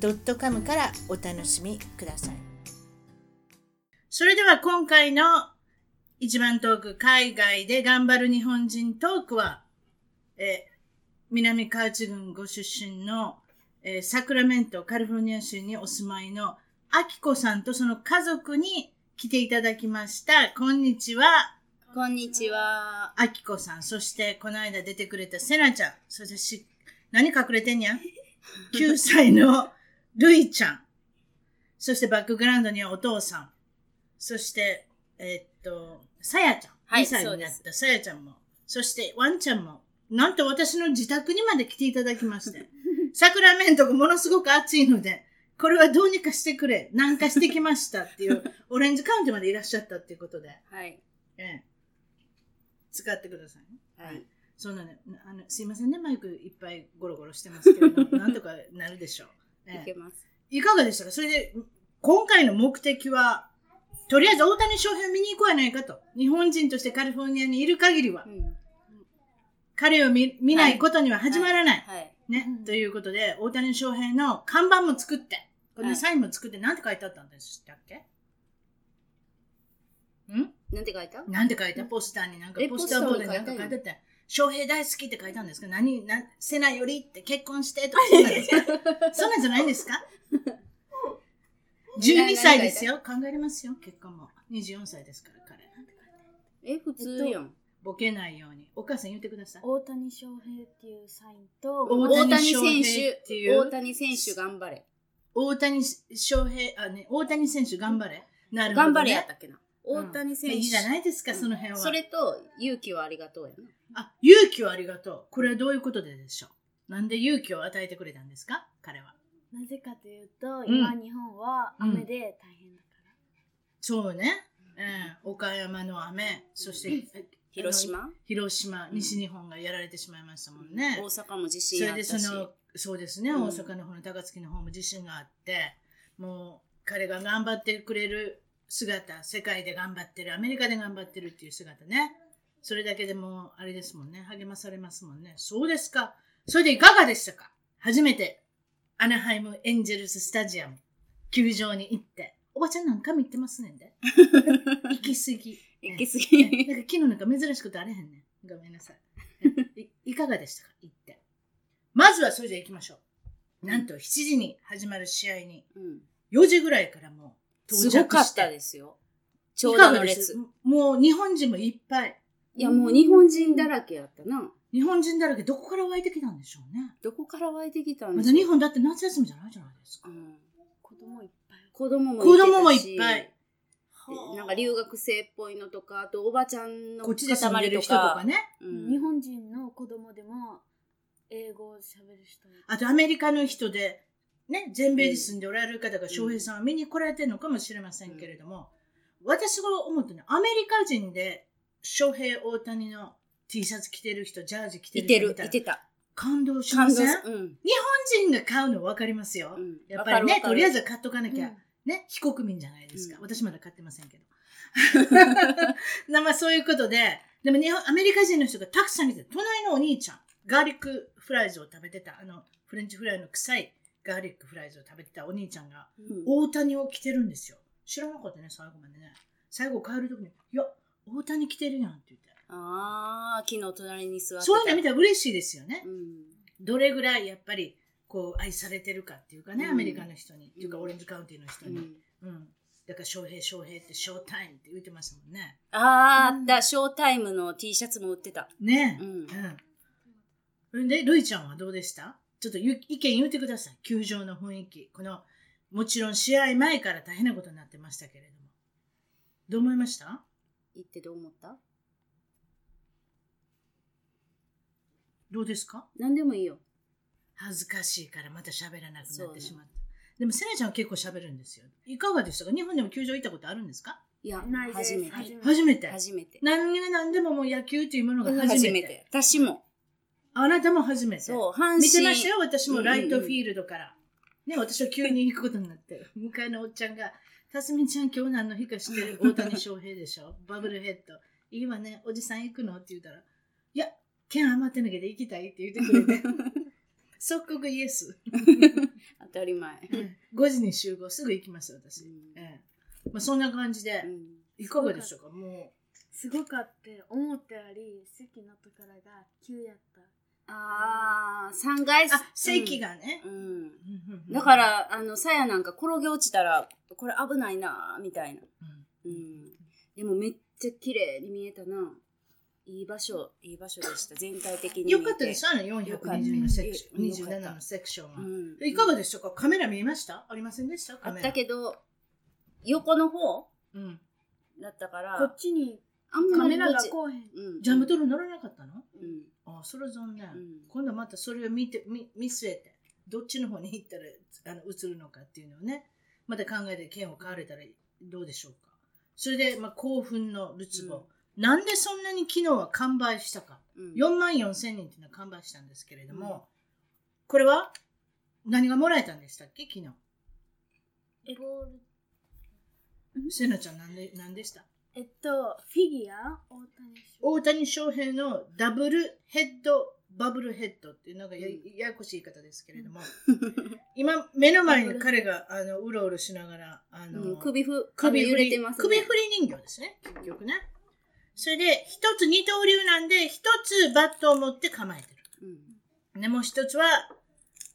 .com からお楽しみくださいそれでは今回の一番トーク海外で頑張る日本人トークは、えー南河内郡ご出身の、えーサクラメントカリフォルニア州にお住まいのアキコさんとその家族に来ていただきました。こんにちは。こんにちは。あきこさん、そしてこの間出てくれたセナちゃん、そしてし、何隠れてんや ?9 歳のルイちゃん、そしてバックグラウンドにはお父さん、そして、えーっと、さやちゃん、はい2歳になったさやちゃんも、そしてワンちゃんも、なんと私の自宅にまで来ていただきまして、サクラメントがものすごく暑いので、これはどうにかしてくれ、なんかしてきましたっていう、オレンジカウンティまでいらっしゃったっていうことで、はい。ええ、使ってくださいね。はい。そうなの、あの、すいませんね、マイクいっぱいゴロゴロしてますけれども、なんとかなるでしょう。ええ。いけます。いかがでしたか？それで、今回の目的は、とりあえず大谷翔平を見に行こうやないかと。日本人としてカリフォルニアにいる限りは。う、ん。彼を見見ないことには始まらない。はい。ね、ということで、大谷翔平の看板も作って、このサインも作って、なんて書いてあったんでしたっけ？ん？なんて書いた？なんて書いた？ポスターになんかえポスターボードになんかポスターに書い書いてあった。翔平大好きって書いたんですか？何、な、セナよりって結婚してとかそんなんですかそんなんじゃないんですか ?12 歳ですよ。考えれますよ、結婚も。24歳ですから、彼。え、普通やん。ボケないように。お母さん言ってください。大谷翔平っていうサインと、大大谷翔選平ってい手、う大谷選手頑張れ。大谷翔平、あね、大谷選手頑張れ。なるほど、ね。頑張れやったっけな。うん大谷選手。まあいいじゃないですか、その辺は。それと、勇気をありがとうやな。あ、勇気をありがとう。これはどういうことででしょう？なんで勇気を与えてくれたんですか？彼は。なぜかというと、ん今日本は雨で大変だから。そうね。うん、岡山の雨、そして、広島？広島、西日本がやられてしまいましたもんね。大阪も地それで震あったし。その、そうですね、うん大阪の方の高槻の方も地震があって、もう彼が頑張ってくれる姿、世界で頑張ってる、アメリカで頑張ってるっていう姿ね。それだけでもう、あれですもんね、励まされますもんね。そうですか。それでいかがでしたか初めて、アナハイムエンジェルススタジアム、球場に行って。おばちゃんなんか見てますねんで。行き過ぎ。行き過ねぎ。なんか昨日なんか珍しくてあれへんねん。ごめんなさい。いいかがでしたか？行って。まずはそれじゃ行きましょう。なんと7時に始まる試合に、うん4時ぐらいからもうす到着し。ごかってたですよ。長いか蛇のがです列。もう日本人もいっぱい。いや、もう日本人だらけやったな。日本人だらけどこから湧いてきたんでしょうね。どこから湧いてきたんまですか？だ日本だって夏休みじゃないじゃないですかう。ん子供いっぱい。子供も子供もいてたしっぱい。でなんか留学生っぽいのとか、あとおばちゃんのこっちで住んで塊とる人とかか。ね。うん日本人の子供でも英語を喋る人。あとアメリカの人で、ね、全米に住んでおられる方が翔平さんは見に来られてるのかもしれませんけれども、私が思ったのはアメリカ人で翔平大谷の T シャツ着てる人、ジャージ着ていてるる人見た、らいてた。感動しません？うん。日本人が買うの分かりますよ。うんやっぱりねとりあえず買っとかなきゃ、うんね、非国民じゃないですか。うん私まだ買ってませんけど。なまあそういうことで、でも日本、アメリカ人の人がたくさん来て、隣のお兄ちゃん、ガーリックフライズを食べてた、あの、フレンチフライの臭いガーリックフライズを食べてたお兄ちゃんが、うん大谷を着てるんですよ。知らなかったね、最後までね。最後帰るときに、いや、大谷着てるやんって言って。ああ、昨日隣に座ってた。そういうの見たら嬉しいですよね。うん。どれぐらいやっぱり、こう、愛されてるかっていうかね、うんアメリカの人に。っていうか、オレンジカウンティの人に。うんうん。だから、翔平、翔平って、ショータイムって言ってましたもんね。ああ、あった、ショータイムの T シャツも売ってた。ねえ。うんうん。で、ルイちゃんはどうでした？ちょっとゆ意見言ってください。球場の雰囲気。この、もちろん試合前から大変なことになってましたけれども。どう思いました？行ってどう思った？どうですか？何でもいいよ。恥ずかしいからまた喋らなくなってしまった。でも、セナちゃんは結構喋るんですよ。いかがでしたか？日本でも球場行ったことあるんですか？いや、ないです初めて。初めて初めて。初めて。何が何でももう野球というものが初めて。私も。あなたも初めて。そう、阪神。見てましたよ、私も。ライトフィールドから。ね、私は急に行くことになって、向かいのおっちゃんが、たすみちゃん今日何の日か知ってる大谷翔平でしょ？バブルヘッド。いいわね、おじさん行くの？って言ったら、いや、券余ってなきゃで行きたいって言ってくれて、即刻イエス。当たり前。5時に集合、すぐ行きます、私。うん。ええ。まあ、そんな感じでう、ん。いかがでしたか？もすごかって思ったより席のところが急やったああ、3階う。あ、席。がね。うん。うんだか、ら、あの、さやなんか転げ落ちたら、これ危ないな、みたいな。うんうん。でもめっちゃ綺麗に見えたな。いい場所、いい場所でした。全体的に。よかったです、あの420のセクション、よかった27のセクションは。うん。いかがでしたか？カメラ見えました？ありませんでした？あカメラ。ったけど、横の方うん。だったかこらっ、ちにあんまりカメラがこうへんうん。ジャムドル乗らなかったの？うん。あそれ残念、うん。今度またそれを見て、見見据えて、どっちの方に行ったらあの映るのかっていうのをね、また考えて剣を買われたらどうでしょうか。それで、まあ、興奮のるつぼ、なんでそんなに昨日は完売したか。うん。4万4千人っていうのは完売したんですけれども、これは何がもらえたんでしたっけ？昨日。えせなちゃんなんで、なんでした？えっとフィギュア？大谷翔平。のダブルヘッドバブルヘッドっていうなんかや,、ややこしい言い方ですけれども、今目の前に彼があのうろうろしながらあの、うん首ふ、首振りね。首振り人形ですね。結局ね。それで一つ二刀流なんで一つバットを持って構えてうん。るでもう一つは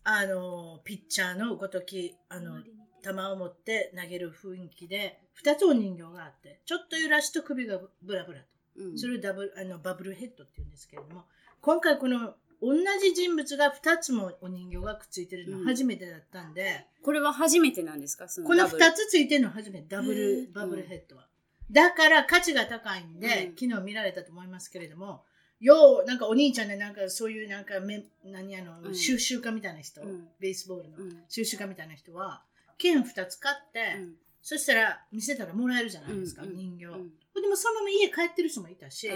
あのピッチャーのごときあの球を持って投げる雰囲気で二つお人形があってちょっと揺らすと首がブラブラと。うん。それをダブルあのバブルヘッドって言うんですけれども、今回この同じ人物が2つもお人形がくっついてるのは初めてだったんで、これは初めてなんですか？そのこのダブル。2つついてるのは初めて、ダブへルー、バブルヘッドは。だから価値が高いんで、うん。昨日見られたと思いますけれども、よう、なんかお兄ちゃんでなんかそういうなんかめ、何あの、うん。収集家みたいな人、うん。ベースボールのうん。収集家みたいな人は、剣2つ買って、うんそしたら見せたらもらえるじゃないですか、うん人形。うんでもそのまま家帰ってる人もいたし。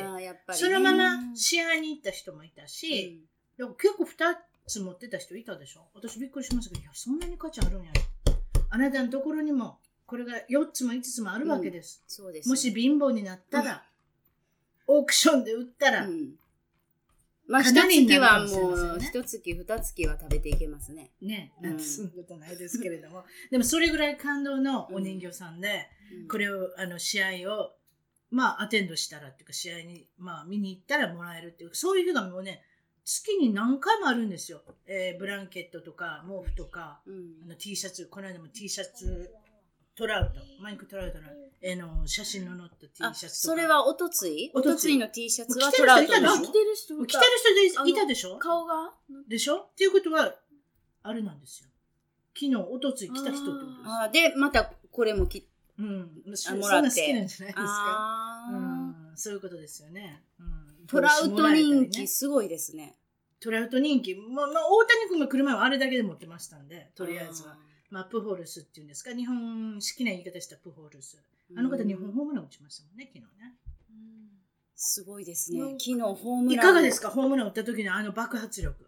そのまま試合に行った人もいたし、でも結構2つ持ってた人いたでしょ？私びっくりしましたけど、いや、そんなに価値あるんや。あなたのところにも、これが4つも5つもあるわけです。そうです。もし貧乏になったら、オークションで売ったら、うん。まあ、一月はもう、一月、二月は食べていけますね。ね、うん。なんてすることないですけれども、でもそれぐらい感動のお人形さんで、うん。これを、あの、試合を、まあ、アテンドしたらっていうか、試合に、まあ、見に行ったらもらえるっていう、そういう日がもうね、月に何回もあるんですよ。えーブランケットとか、毛布とか、うん。あの T シャツ、この間も T シャツ、トラウト、マイク・トラウトの、えーの写真の載った T シあ、ャツとか。それはおとつい？おとついの T シャツは着てトラウトる人いたでしょ？あ着てる人着てる人でいたでしょ？顔がでしょ？っていうことは、あれなんですよ。昨日、おとつい来た人ってことです。あーで、またこれもき、うん。もらってな好きなんじゃないですか？うん、そういうことですよね。うん、トラウト人気すごいですね。トラウト人気。まあ、まあ、大谷君が車はあれだけで持ってましたんで、とりあえずは。まあ、プホルスっていうんですか、日本好きな言い方したプホルス。あの方、日本ホームラン打ちましたもんね、昨日ね。すごいですね。うん昨日ホームラン。いかがですか、ホームラン打った時のあの爆発力。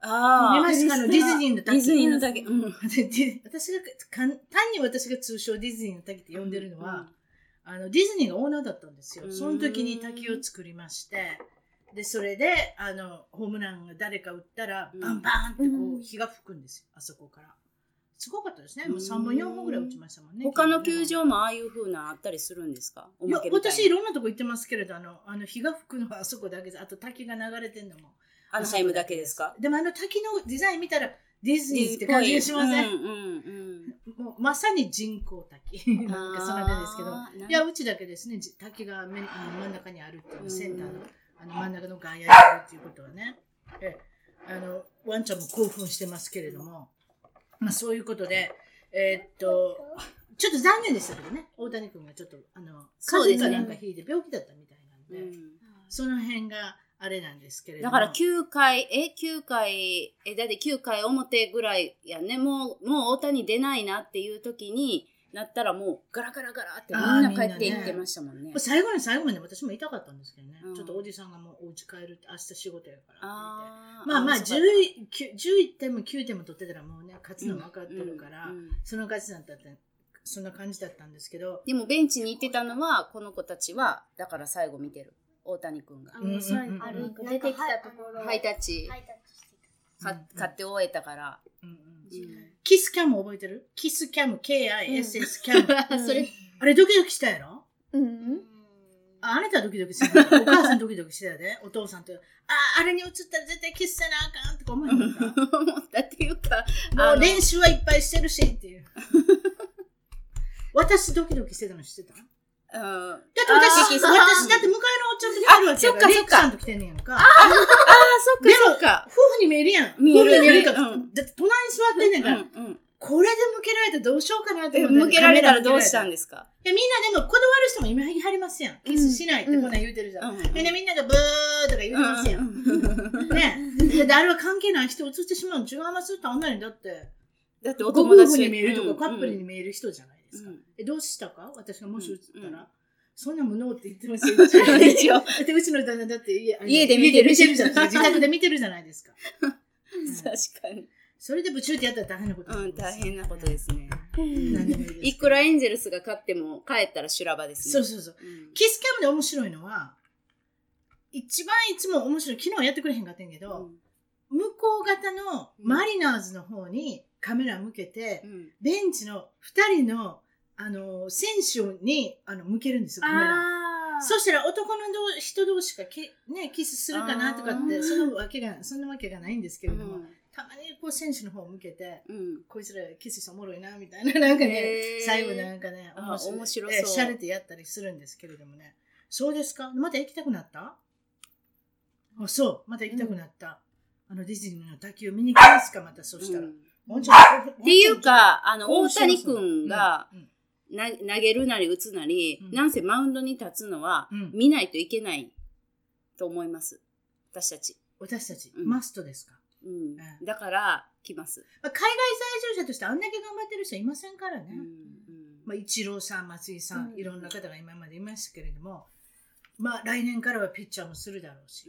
ああ。見ましたあのディズニーのディズニーの滝。滝。うん。私がかん、単に私が通称ディズニーの滝って呼んでるのは、あのディズニーがオーナーだったんですよ。うんその時に滝を作りまして、で、それで、あの、ホームランが誰か打ったら、うんバンバーンってこううん火が吹くんですよ、あそこから。すごかったですね。もう3本、4本ぐらい打ちましたもんね。他の球場もああいう風なあったりするんですか？おいや私いろんなとこ行ってますけれど、あの、あの火が吹くのはあそこだけで、あと滝が流れてるのも。アナハイムだけですか？でもあの滝のデザイン見たら、ディズニーって感じがしません、うん。もうまさに人工滝。なんかそんな感じですけど。いや、うちだけですね、じ滝がめあの真ん中にあるっていうう、ん。センターのあの真ん中の外野にあるっていうことはね、え。あのワンちゃんも興奮してますけれども、まあ、そういうことで、えーっと、ちょっと残念でしたけどね、大谷君がちょっと、あの、風そうですね。邪かなんかひいて病気だったみたいなんで、うん。その辺があれなんですけれども。だから9回、え、9回、え、だって9回表ぐらいやね、もう、もう大谷出ないなっていう時になったらもうガラガラガラってみんな帰っていってましたもんね。最後に最後まで私も痛かったんですけどね、うん。ちょっとおじさんがもうお家帰るって明日仕事やからって言って。あーまあまあそうか 10, 11点も9点も取ってたらもうね勝つの分かってるから、うんうんその感じだったってそんな感じだったんですけど。でもベンチに行ってたのは、この子たちは、だから最後見てる。大谷君が。出てきたところハイタッチ、買って終えたから。うんうんうんキスキャム覚えてる？キスキャム KISS キャム、た それ、あれドキドキしたやろ？うん。ああなたはドキドキしてたお母さんドキドキしてたで。お父さんと。ああれに映ったら絶対キスせなあかんとか思えへんかった思ったっていうか、もう練習はいっぱいしてるしっていう。私ドキドキしてたの知ってた？だうん、あって私、私だって迎えのおっちゃんと来てるわけやから、あそっかそっか。レイクさんと来てんねやんか。あ、そっかそっか。夫婦に見えるやん。見える夫婦に見えるから、うん。だって隣に座ってんねんから、これで向けられたらどうしようかなってえ思って。向けられたらどうしたんでですか？いや、みんなでも、こだわる人も今入りますやん。キスしないってこんなん言うてるじゃん。うんうん。でね、みんながブーとか言うてますやん。ね。で、あれは関係ない人映ってしまうの違いますってあんなに。だって、だっておご友達。夫婦に見えるとか、カップルにえ見える人じゃない？ですか？うんえ、どうしたか？私がもし映ったら、そんな無能って言ってますよ。一 一応だってうちの旦那だって家家で見てるじゃない自宅で見てるじゃないですか。確かに。それでブチューってやったら大変なことうん、大変なことですね。いいですいくらエンゼルスが勝っても帰ったら修羅場ですね。そうそうそう。うんキスキャムで面白いのは、一番いつも面白い、昨日やってくれへんかったんやけど、向こう方のマリナーズの方にカメラ向けてう、ん。ベンチの二人の、あの、選手にあの向けるんですよ、カメラ。そしたら男のど人同士がけ、ね、キスするかなとかって、そのわけが、そんなわけがないんですけれども、うん。たまにこう選手の方を向けて、うん。こいつらキスしておもろいな、みたいな、なんかね最後なんかね、あ面白そう。えしゃれてやったりするんですけれどもね。そうですか？また行きたくなった？あ、そう、また行きたくなった。あのディズニーの滝を見に行きますか、またそしたら。っていう、か、あの、大谷君が投げるなり打つなり、うんなんせマウンドに立つのはうん見ないといけないと思います。私たち。私たち、うんマストですか、うんうん。だから、来ます。まあ、海外在住者としてあんだけ頑張ってる人いませんからね。うんまあ、イチローさん、松井さん、うんいろんな方が今までいましたけれども、まあ、来年からはピッチャーもするだろうし、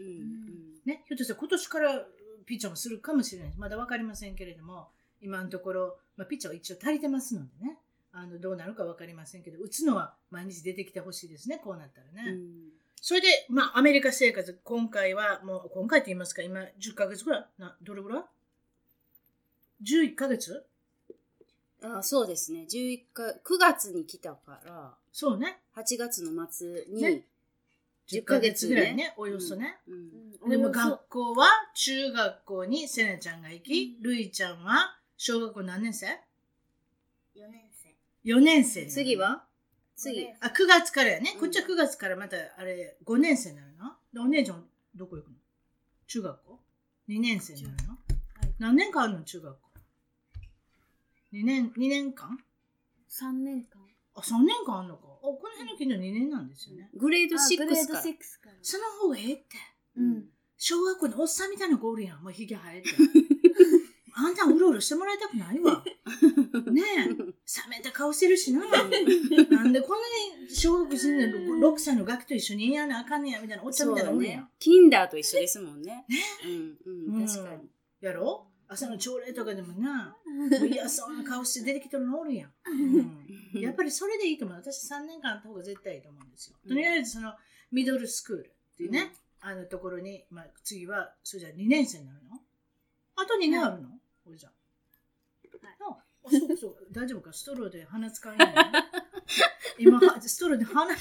ね、ひょっとしたら今年からピッチャーもするかもしれない。まだわかりませんけれども、今のところ、まあ、ピッチャーは一応足りてますのでね、あのどうなるかわかりませんけど、打つのは毎日出てきてほしいですね、こうなったらね。うんそれで、まあ、アメリカ生活、今回は、もう、今回って言いますか、今、10ヶ月ぐらいな、どれぐらい ?11 ヶ月？あそうですね。11か、9月に来たから、そうね。8月の末に、ね10 10ヶヶ月ぐらいね、およそね。うんでもおよそ学校は中学校にせなちゃんが行き、るいちゃんは小学校何年生？4年生 ?4 年生。次は？次。あ、9月からやね。うんこっちは9月からまたあれ5年生になるので、お姉ちゃんどこ行くの？中学校 ?2 年生になるの、何年間あるの中学校 ?2 年、2年間？3年間あ、3年間あるのか。あ、この辺の近所2年なんですよね。グレードあグレー6ドから。6からその方がええって。うん小学校のおっさんみたいな子おるやん。もうひげ生えて。あんたうろうろしてもらいたくないわ。ねえ。冷めた顔してるしな。なんでこんなに小学生の6歳のガキと一緒にやなあかんねやみたいなおっちゃんみたいなのおるやん。ね。キンダーと一緒ですもんね。うん、ううんん、確かに。やろ？朝の朝礼とかでもな、もう嫌そうな顔して出てきてるのおるやん。うん やっぱりそれでいいと思う。私3年間あった方が絶対いいと思うんですよ。とりあえずそのミドルスクールっていうね、あのところに、まあ、次は、それじゃ2年生になるの？あと2年あるの、これじゃ。ああそうそう、大丈夫か？ストローで鼻使いないの？今、はストローで鼻、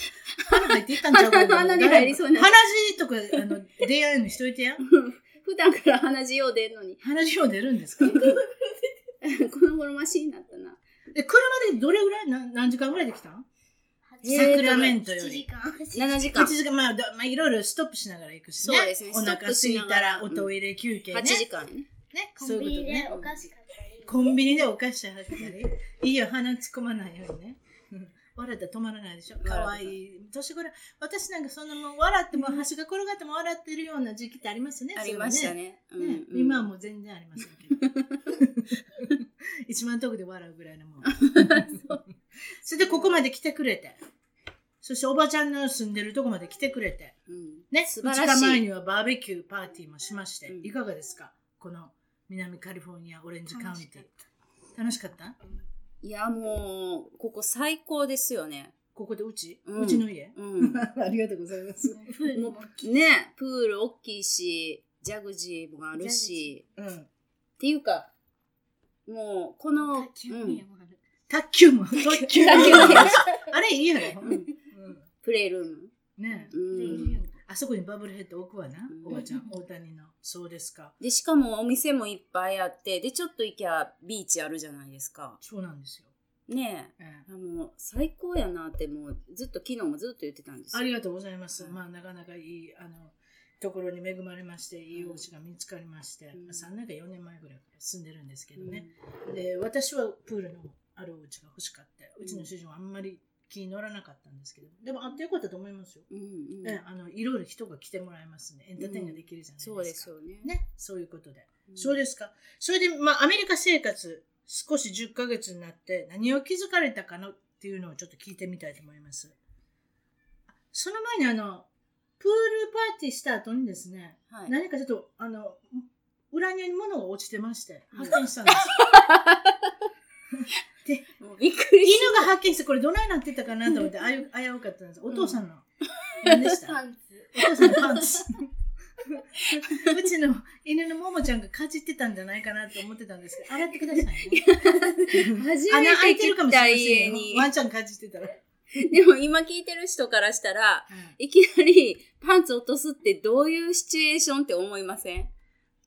鼻入っていったんちゃう？かな鼻に入りそうな鼻血とか、あの、出会いにしといてや。普段から鼻血よう出んのに、鼻血を出るんですか？この頃マシになったな。で、車でどれぐらい？な何時間ぐらいで来た？んサクラメントよ7時り。間7時間8。時間、まあ、だまあ、いろいろストップしながら行くしね。そうですねお腹ストップ空いたら、おトイレ休憩ね。8時間ね。ね。コンビニで。お菓子買ったりコンビニでお菓子買ったり。いいよ、鼻突っ込まないようにね。うん笑ったら止まらないでしょ。笑ってた可愛い年頃、私なんかそんなもう笑っても、橋が転がっても笑ってるような時期ってありますよね。ありましたね。ね。ねうん今はもう全然ありませんけど。一番遠くで笑うぐらいのもん。それでここまで来てくれて。そしておばちゃんの住んでるとこまで来てくれて。うんね、素2晴らしい。日前にはバーベキューパーティーもしまして、うんいかがですか？この南カリフォルニアオレンジカウンティ。楽しかった？いや、もう、ここ最高ですよね。ここでうち、ううんちの家、うん。ありがとうございます。プールももうね、プール大きいし、ジャグジーもあるし、うん。っていうか、もう、この、卓球うん部屋もある。卓球も、卓球。も あれいいやろ、うん。プレイルーム。ね。うん。あそこにバブルヘッド置くわな、うんおばちゃん、大谷の。そうですか。で、しかもお店もいっぱいあって、で、ちょっと行きゃビーチあるじゃないですか。そうなんですよ。ねえええ。あもう、最高やなって、もう、ずっと、昨日もずっと言ってたんですよ。ありがとうございます。うんまあ、なかなかいい、あの、ところに恵まれまして、いいお家が見つかりまして、うん3年か4年前ぐらいから住んでるんですけどね。で私はプールのあるお家が欲しかったうちの主人はあんまり気に乗らなかったんですけど。でもあってよかったと思いますよ、うん。うん。うん。ね、あのいろいろ人が来てもらいますね。エンターテインができるじゃないですか、そうですよね。ね。そういうことで、うん。そうです。かそれで、まあ、アメリカ生活少し10ヶ月になって何を気づかれたかのっていうのをちょっと聞いてみたいと思います。その前にあのプールパーティーした後にですね、はい。何かちょっとあの裏庭に物が落ちてましてうん。発見したんです よもうびっくりし犬が発見してこれどないなってたかなと思ってあゆ危うかったんです。お父さんの、何でした？パンツ。お父さんのパンツ。うちの犬のももちゃんがかじってたんじゃないかなと思ってたんですけど洗ってくださいね。初めて来たいてるかもしれません。ワンちゃんかじってたら、でも今聞いてる人からしたら、いきなりパンツ落とすってどういうシチュエーションって思いません？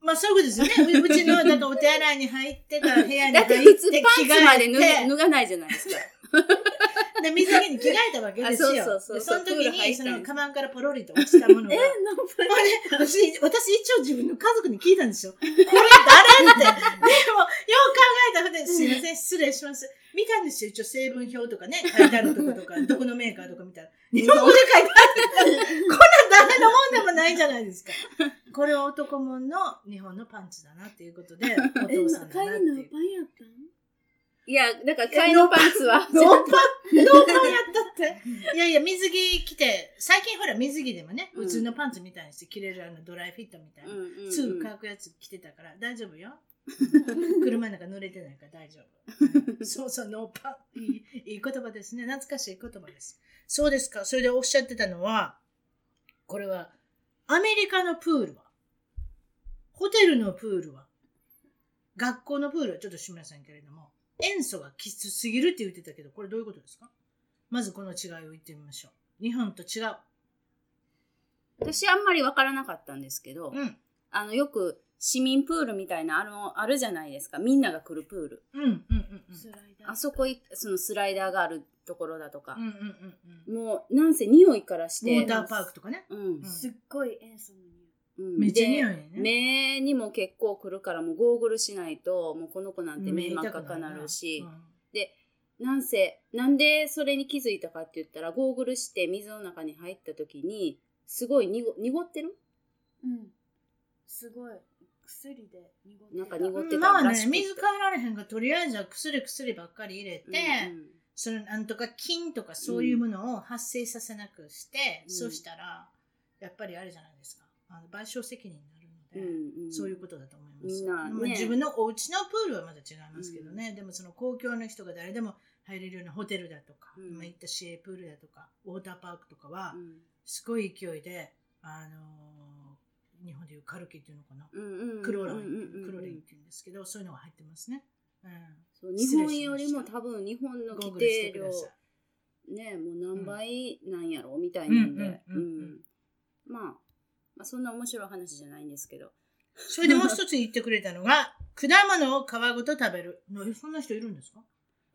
まあそういうことですよね ううちのだからお手洗いに入ってから部屋にだって入って普通パンツまで脱がないじゃないですか。で水着に着替えたわけですよあそうそうそうでその時にそのカバンからポロリと落ちたものがえなんか私、私一応自分の家族に聞いたんですよ。これ誰って。でも、よう考えたら、ね、すいません、失礼します。見たんですよ。一応成分表とかね、書いてあるとことか、どこのメーカーとか見たら。日本語で書いてある。こんなん誰のもんでもないじゃないですか。これは男もんの日本のパンツだなっていうことで、おえ父さんだなっていう。帰りのパンやったん？いや、だから替えのパンツは。ノーパン、ノーパンやったって。いやいや、水着着て、最近ほら水着でもね、うん普通のパンツみたいにして着れるあのドライフィットみたいな。すぐ乾くやつ着てたから大丈夫よ。車の中濡れてないから大丈夫。う んそうそう、ノーパン。いいいい言葉ですね。懐かしい言葉です。そうですか。それでおっしゃってたのは、これは、アメリカのプールは、ホテルのプールは、学校のプールはちょっとしませんけれども、塩素がきつすぎるって言ってたけど、これどういうことですか？まずこの違いを言ってみましょう。日本と違う。私あんまりわからなかったんですけど、うん。あの、よく市民プールみたいなあの、あるじゃないですか。みんなが来るプール。うん、うん、うん、うん。スライダーあそこい、そのスライダーがあるところだとかうん、うん、うんうん。もう、なんせ匂いからして、ウォーターパークとかね。うんうんすっごい塩素の匂いうん。めっちゃで匂いね。目にも結構来るからもうゴーグルしないともうこの子なんて目うん真っ赤っかなるし、うん。なんせなんでそれに気づいたかって言ったらゴーグルして水の中に入った時にすごい濁濁ってる？うん。すごい。薬で濁ってなんか濁ってたまあね、水変えられへんが、とりあえずは薬薬ばっかり入れて、うん。そのなんとか菌とかそういうものを発生させなくして、うん。そうしたら、やっぱりあれじゃないですか。あの賠償責任になるので、うんうん。そういうことだと思います。ね。まあ自分のお家のプールはまだ違いますけどね、でもその公共の人が誰でも入れるようなホテルだとか、うん。今言った市営プールだとか、ウォーターパークとかは、うん。すごい勢いで、あのー日本でいうカルキっていうのかな、うんうんうんクローン、うんうんうん。クローラインって言うんですけど、そういうのが入ってますね。うん。そう日本よりも多分日本の規定量。ねもう何倍なんやろみたいなんで、うんうんうん。うん。まあ、まあそんな面白い話じゃないんですけどそれでもう一つ言ってくれたのが、果物を皮ごと食べる。そんな人いるんですか？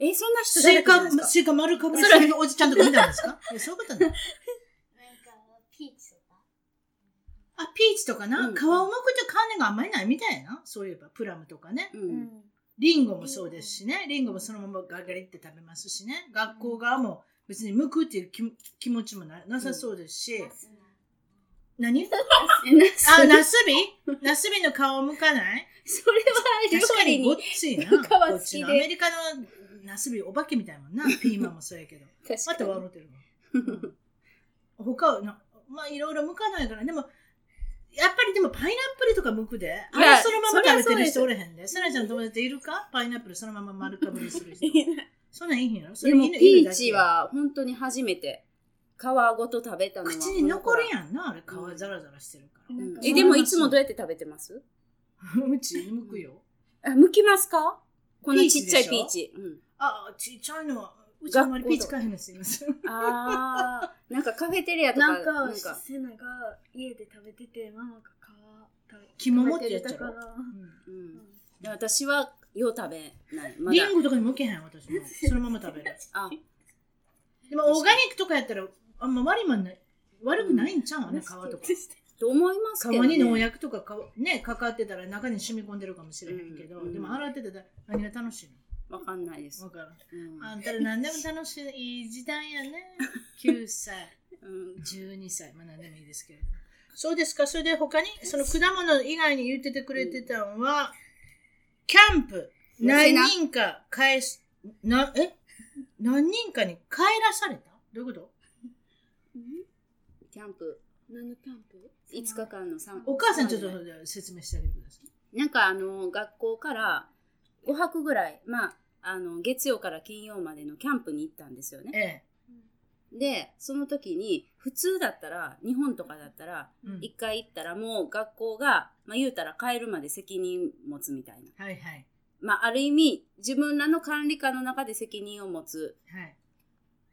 えそんな人スイカ誰かいるんですか、スイカ丸かぶりしてるおじちゃんとか見たんですか？そういうことね。なんかピーチとかあ、ピーチとかな、うん皮を剥くと種があんまりないみたいな？そういえば、プラムとかね。うんんリンゴもそうですしね。リンゴもそのままガリガリって食べますしね。学校側も別に向くっていう気気持ちもななさそうですし、何えなあ、ナスビ？ナスビの顔向かない？それは確かにごっに。ついな。こっちのアメリカのナスビお化けみたいもんな。ピーマンもそうやけど。また笑ってるわ。他はな、まあいろいろ向かないから、でも、やっぱりでもパイナップルとか剥くで、あいやれそのまま食べてる人そおれへんで。さなちゃんの友達いるか？パイナップルそのまま丸かぶりする人。そんなんいいんやろ？そに。でもれ犬ピーチは本当に初めて皮ごと食べたのは。口に残るん。やんな、あれ皮ザラザラしてるから。なんかえ、でもいつもどうやって食べてます？うち剥くよ。あ、剥きますか？このちっちゃいピーチ。うん。あ、ちっちゃいのは、うちあんまりピーチ買えへんですいません。ああ、なんかカフェテリアとか、なんかなんか、セナが家で食べててママが皮食べ肝持ってやっちゃろ食べてたからうんうん。で私はよう食べない。まだ。リンゴとかに向けへん、私も。そのまま食べる。あ、でも、オーガニックとかやったら、あんま悪いもんない。悪くないんちゃうあの皮とか。と思います皮けど、ね。に農薬とかかね、かかってたら中に染み込んでるかもしれへんけど、うんでも洗ってたら何が楽しいわかんないですのわ。からん。うんあんたら何でも楽しいいい時代やね。9歳、うん12歳、まあ何でもいいですけれども。そうですか。それで他に、その果物以外に言っててくれてたのは、キャンプ、何人か返す、な、え？何人かに帰らされた？どういうこと？キャンプ、何のキャンプ？5日間の3お母さんちょっと説明してあげてください。なんかあの、学校から5泊ぐらい、まあ、あの、月曜から金曜までのキャンプに行ったんですよね。えで、その時に、普通だったら、日本とかだったら、え。うん一回行ったらもう学校が、まあ言うたら帰るまで責任持つみたいな。はいはい。まあある意味、自分らの管理下の中で責任を持つ、はい。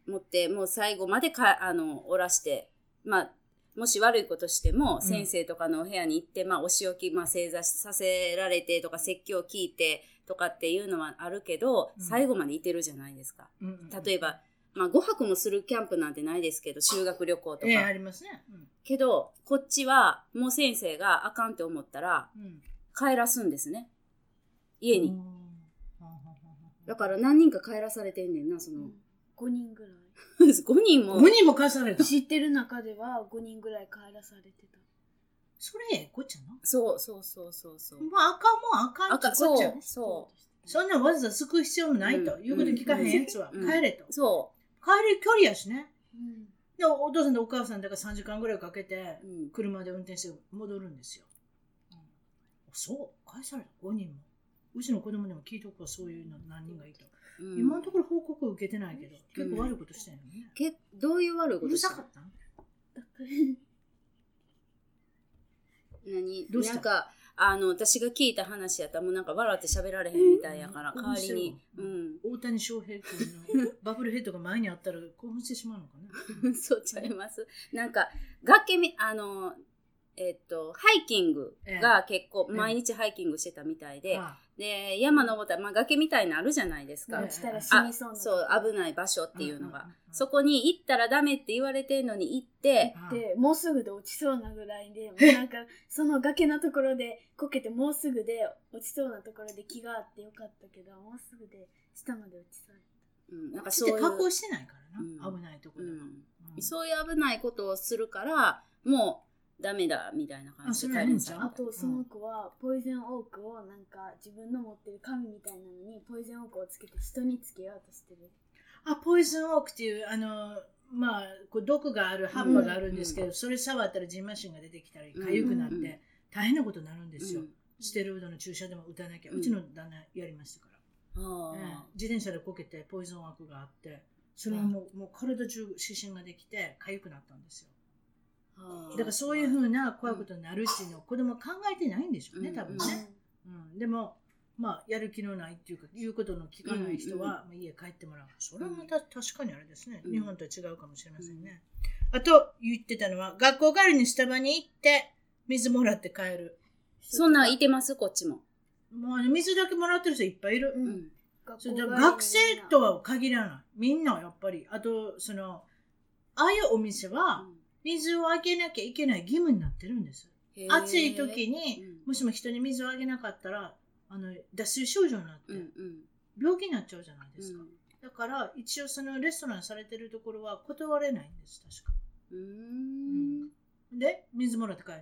持って、もう最後までか、あの、おらして、まあ、もし悪いことしても、ん先生とかのお部屋に行って、まあ、お仕置き、まあ、正座させられてとか、説教聞いてとかっていうのはあるけど、うん最後までいてるじゃないですか。うんうん例えば、まあ、5泊もするキャンプなんてないですけど、修学旅行とか。ええありますね。けど、こっちは、もう先生があかんって思ったら、うん。うん帰らすんですね。家に。うんだから何人か帰らされてんねんな、その。5人ぐらい 5人も。5人も返された。知ってる中では5人ぐらい帰らされてたそれええこっちゃな。そうそうそうそうそう。もうあかんもんあかんってあかこっちゃそう、そそんなわざわざ救う必要もないと。うんいうこと聞かへんやつはうん帰れとう。。そ帰る距離やしね。うんで、お父さんとお母さんだから3時間ぐらいかけてう。、うん。車で運転して戻るんですよ。うんそう返された5人も。うちの子供でも聞いとくわ、そういうの何人がいた。うん今のところ報告受けてないけど、結構悪いことしてんのね。けどういう悪いうことるしたさかった？ん何？どうした？なんか、あの、私が聞いた話やったらもうなんか笑って喋られへんみたいやから、うん代わりに。う面ん。大谷翔平君のバブルヘッドが前にあったら興奮してしまうのかな。そうちゃいます。なんか、崖み、あの、えっと、ハイキングが結構、ええ。毎日ハイキングしてたみたいで、あで、山登ったら、まあ崖みたいなのあるじゃないですか。うん。落ちたら死あにそうな。そう、危ない場所っていうのが。うんうんうんうん。そこに行ったらダメって言われてんのに行って、あでもうすぐで落ちそうなぐらいでもうなんか その崖のところでこけてもうすぐで落ちそうなところで気があってよかったけどもうすぐで下まで落ちそううん、なんかそそうういう。加工してないからうん。な、危ないところでも。うん。うん。そういう危ないことをするから、もうダメだみたいな感じであそれはいいんちゃうあとその子はポイズンオークをなんか自分の持ってる紙みたいなのにポイズンオークをつけて人につけようとしてるあ、ポイズンオークっていう、あの、まあ、こう毒がある葉っぱがあるんですけど、それ触ったらジンマシンが出てきたり、痒くなっうんて、大変なことになるんですよ。うんステロイドの注射でも打たなきゃ。うんうちの旦那やりましたから。あええあ自転車でこけてポイズン枠があって、それはもうもう体中湿疹ができて痒くなったんですよ。だからそういうふうな怖いことになるっていうのを子供は考えてないんでしょうね、うん多分ね。うん、でも、まあ、やる気のないっていうか、言うことの聞かない人は、まあ家帰ってもらう。それはまた確かにあれですね。うん日本とは違うかもしれませんね。あと、言ってたのは、学校帰りにスタバに行って、水もらって帰る。そんなんいてますこっちも。もう水だけもらってる人いっぱいいる。ううん学生とは限らない。みんなやっぱり。あと、その、ああいうお店は、水をあげなきゃいけない義務になってるんです。暑い時に、うんもしも人に水をあげなかったら、あの、脱水症状になって、うんうん病気になっちゃうじゃないですか。だから一応そのレストランされてるところは断れないんです確かうーん。で水もらって帰る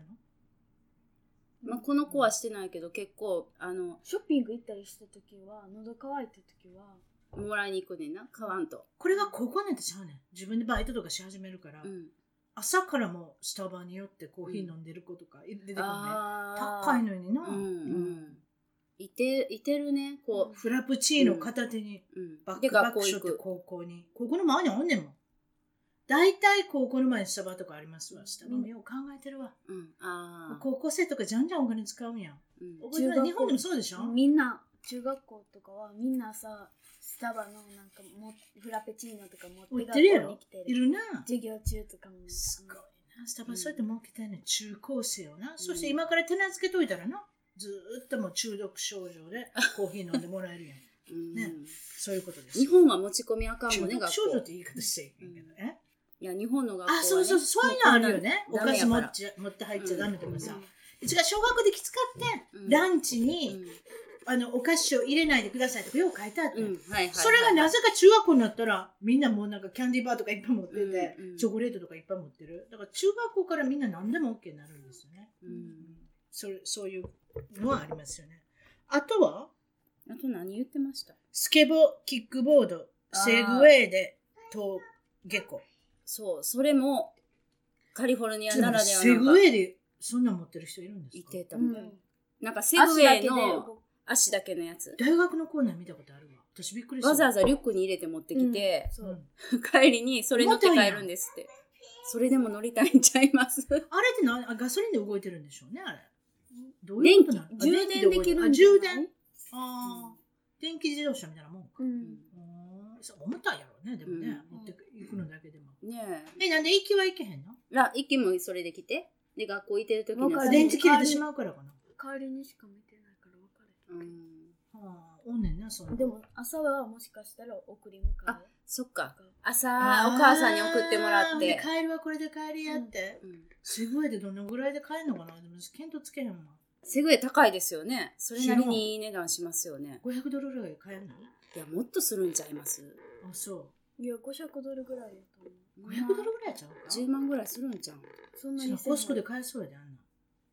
の？まあ、この子はしてないけど、結構、あの、ショッピング行ったりした時は喉乾いた時はもらいに行くねんな、買わんと。これが高校年ってちゃうねん自分でバイトとかし始めるから、うん。朝からもスタバによってコーヒー飲んでる子とか出てくるね、高いのにな、うんうん。いて、いてるね、こフラプチーノ片手にバッで、クバック。しょって高校に。高校の前にあんねんもん。大体高校の前にスタバとかありますわ。スタバもよう考えてるわ、うん。ああ。高校生とかじゃんじゃんお金使うんや。ん。うん日本でもそうでしょ？みんな中学校とかはみんなさスタバのなんかもフラペチーノとか持って売ってるやろ？に来ているな。授業中とかも。すごいなスタバそうやって儲けてんねん。中高生をな、そして今から手なずけといたらなずーっともう中毒症状で コーヒー飲んでもらえるやん。うん。ね。そういうことです。日本は持ち込みあかんもんね、学校症状って。言い方していいけど、えいや、日本の学校は、ね。あそうそう。そういうのあるよね。お菓子持っ持って入っちゃダメとかさ、うん。が小学校できつかって、うん。ランチうに、ん。あのお菓子を入れないでくださいとかよう書いてあって、うん。はいはいはい。それがなぜか中学校になったらみんなもうなんかキャンディーバーとかいっぱい持ってて、うんうん。チョコレートとかいっぱい持ってる。だから中学校からみんな何でも OK になるんですよね、うん。それそういうのはありますよね。あとは？あと何言ってました？スケボーキックボードセグウェイで登下校そう、それも、カリフォルニアならではセグウのェイでそんなん持ってる人いるんですか？いてた。うん。なんかセグウェイの足だけのやつ。大学のコーナー見たことあるわ。私びっくりした。わざわざリュックに入れて持ってきて、そう。うん帰りにそれ乗って帰るんですって。それでも乗りたいんちゃいます？あれってなあガソリンで動いてるんでしょうねあれ。どういうことなの？あ充電できる充電？ああ、電気自動車みたいなもんか。ううん。重たいやろうね、でもね、うん。持っていくのだけでも。ねえ、なんで行きは行けへんの？え。あ、一気もそれで来て。で、学校行ってる時に電池切れてしまうからかな。帰りにしか見て。はあ、おんねんな、そんな。るでも朝はもしかしたら送り迎えあそっか。朝、お母さんに送ってもらっでて。帰りはこれで帰りやって。うんすごいでどのぐらいで帰るのかなでも、見当つけへんわ。セグウェイ高いですよね。それなりにいい値段しますよね。500ドルぐらいで帰るの？いや、もっとするんちゃいます？あ、そう。いや500ドルぐらいやと思う500ドルぐらいちゃうか？10万ぐらいするんじゃん。そんなに知らんコスコで買えそうやで、あんな。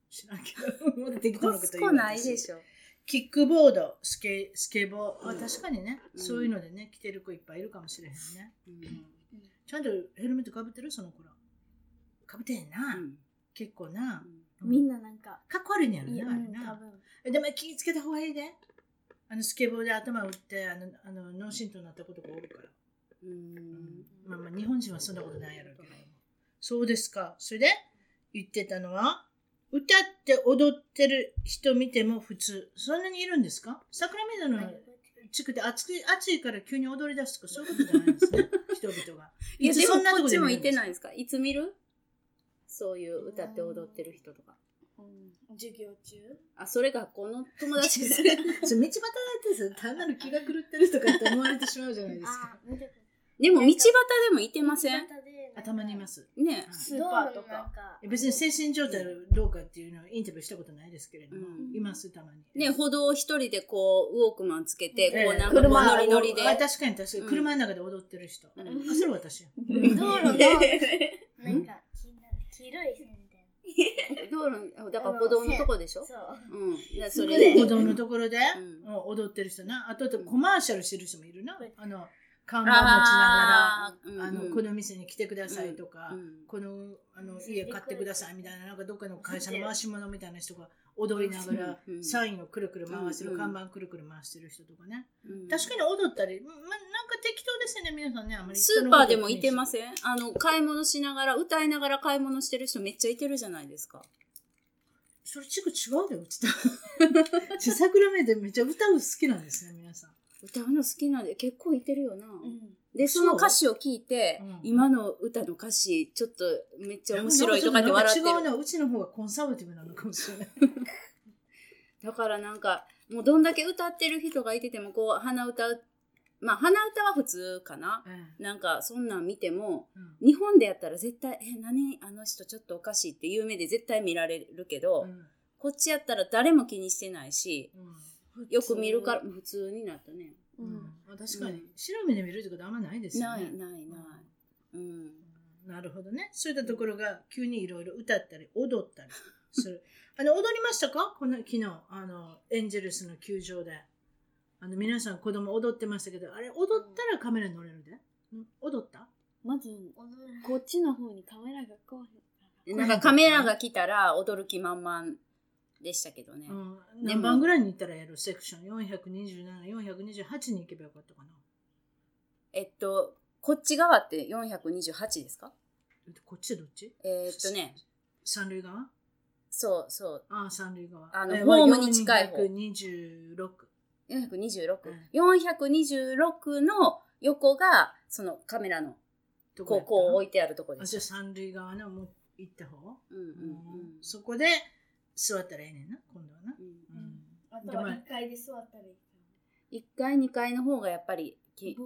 知らんけど。コなことスコないでしょ。キックボード、スケスケボー、あうん確かにね、うんそういうのでね、着てる子いっぱいいるかもしれへんね。うんちゃんとヘルメットかぶってる？その子ら。かぶってへんな。うん結構な。みんななんかかっこ悪いんやろな、あれな。でも気ぃつけた方がいいで。あのスケボーで頭打って、あの、あの脳震盪になったことがおるから。うんまあまあ、日本人はそんなことないやろうけど。そうですか。それで言ってたのは、歌って踊ってる人見ても普通。そんなにいるんですか？サクラメントの地区で暑い暑いから急に踊り出すとかそういうことじゃないんですね。人々が。いや、でもこっちも見いてないですか？いつ見る？そういう歌って踊ってる人とか。うん授業中？あ、それ学校の友達 それ、それ道端だって単なる気が狂ってるとかって思われてしまうじゃないですか。でも道端でもいてません？頭にいます。ねスーパーとか別に精神状態どうかっていうのはインタビューしたことないですけれども、うんいます、たまに。ね歩道を一人でこう、ウォークマンつけて、ええこうなんかノリノリで。あ確かに確かに、うん車の中で踊ってる人。うんあ、それ私や。道路の なんか黄色い線みたい 道路、だから歩道のとこでしょ？な。そう。うん。そそれで。こ歩道のところで、うんうん踊ってる人な。あと、コマーシャルしてる人もいるな。あの、看板持ちながら、あの、この店に来てくださいとか、うんこのあの家買ってくださいみたいな、なんかどっかの会社の回し物みたいな人が踊りながらう、んサインをくるくる回してる、うん看板くるくる回してる人とかね。うん確かに踊ったり、ま、なんか適当ですよね、皆さんね、あんまり。スーパーでもいてます。せん？あの、買い物しながら、歌いながら買い物してる人めっちゃいてるじゃないですか。それ地区違うで、うちと。うち桜目でめっちゃ歌う好きなんですね、皆さん。歌うの好きなんで結構いてるよな。うんで、その歌詞を聞いて、うん今の歌の歌詞、ちょっとめっちゃ面白いとかって笑ってる。うな、うちの方がコンサバティブなのかもしれない。だからなんか、もうどんだけ歌ってる人がいてても、こう、鼻歌う、まあ鼻歌は普通かな。なんか、そんなん見ても、うん日本でやったら絶対、え、何あの人ちょっとおかしいっていう目で絶対見られるけど、うんこっちやったら誰も気にしてないし、うんよく見るから、普通になったね。うんあ確かに、うん白目で見るってことあんまないですよね。ないないない。うん。うんなるほどね。そういったところが急にいろいろ歌ったり踊ったりする。あの踊りましたか？この昨日あのエンジェルスの球場で。あの皆さん子供踊ってましたけど、あれ踊ったらカメラに乗れるで？ん踊った？まずこっちの方にカメラが来おへんなんかカメラが来たら踊る気満々でしたけどね。うん、何番ぐらいに行ったらやる？セクション427、428に行けばよかったかな。えっと、こっち側って428ですか？こっちどっち？えーっとね、三塁側？そうそう。ああ、三塁側。あのえホームに近い方426。426。うん426の横が、そのカメラの、こう、こう置いてあるとこであ、じゃす。あ三塁側のもう行った方、うんうんうん。そこで座ったらええねんな、今度はな。うん。うん。あとは1階で座ったらいい1階、2階の方がやっぱり、き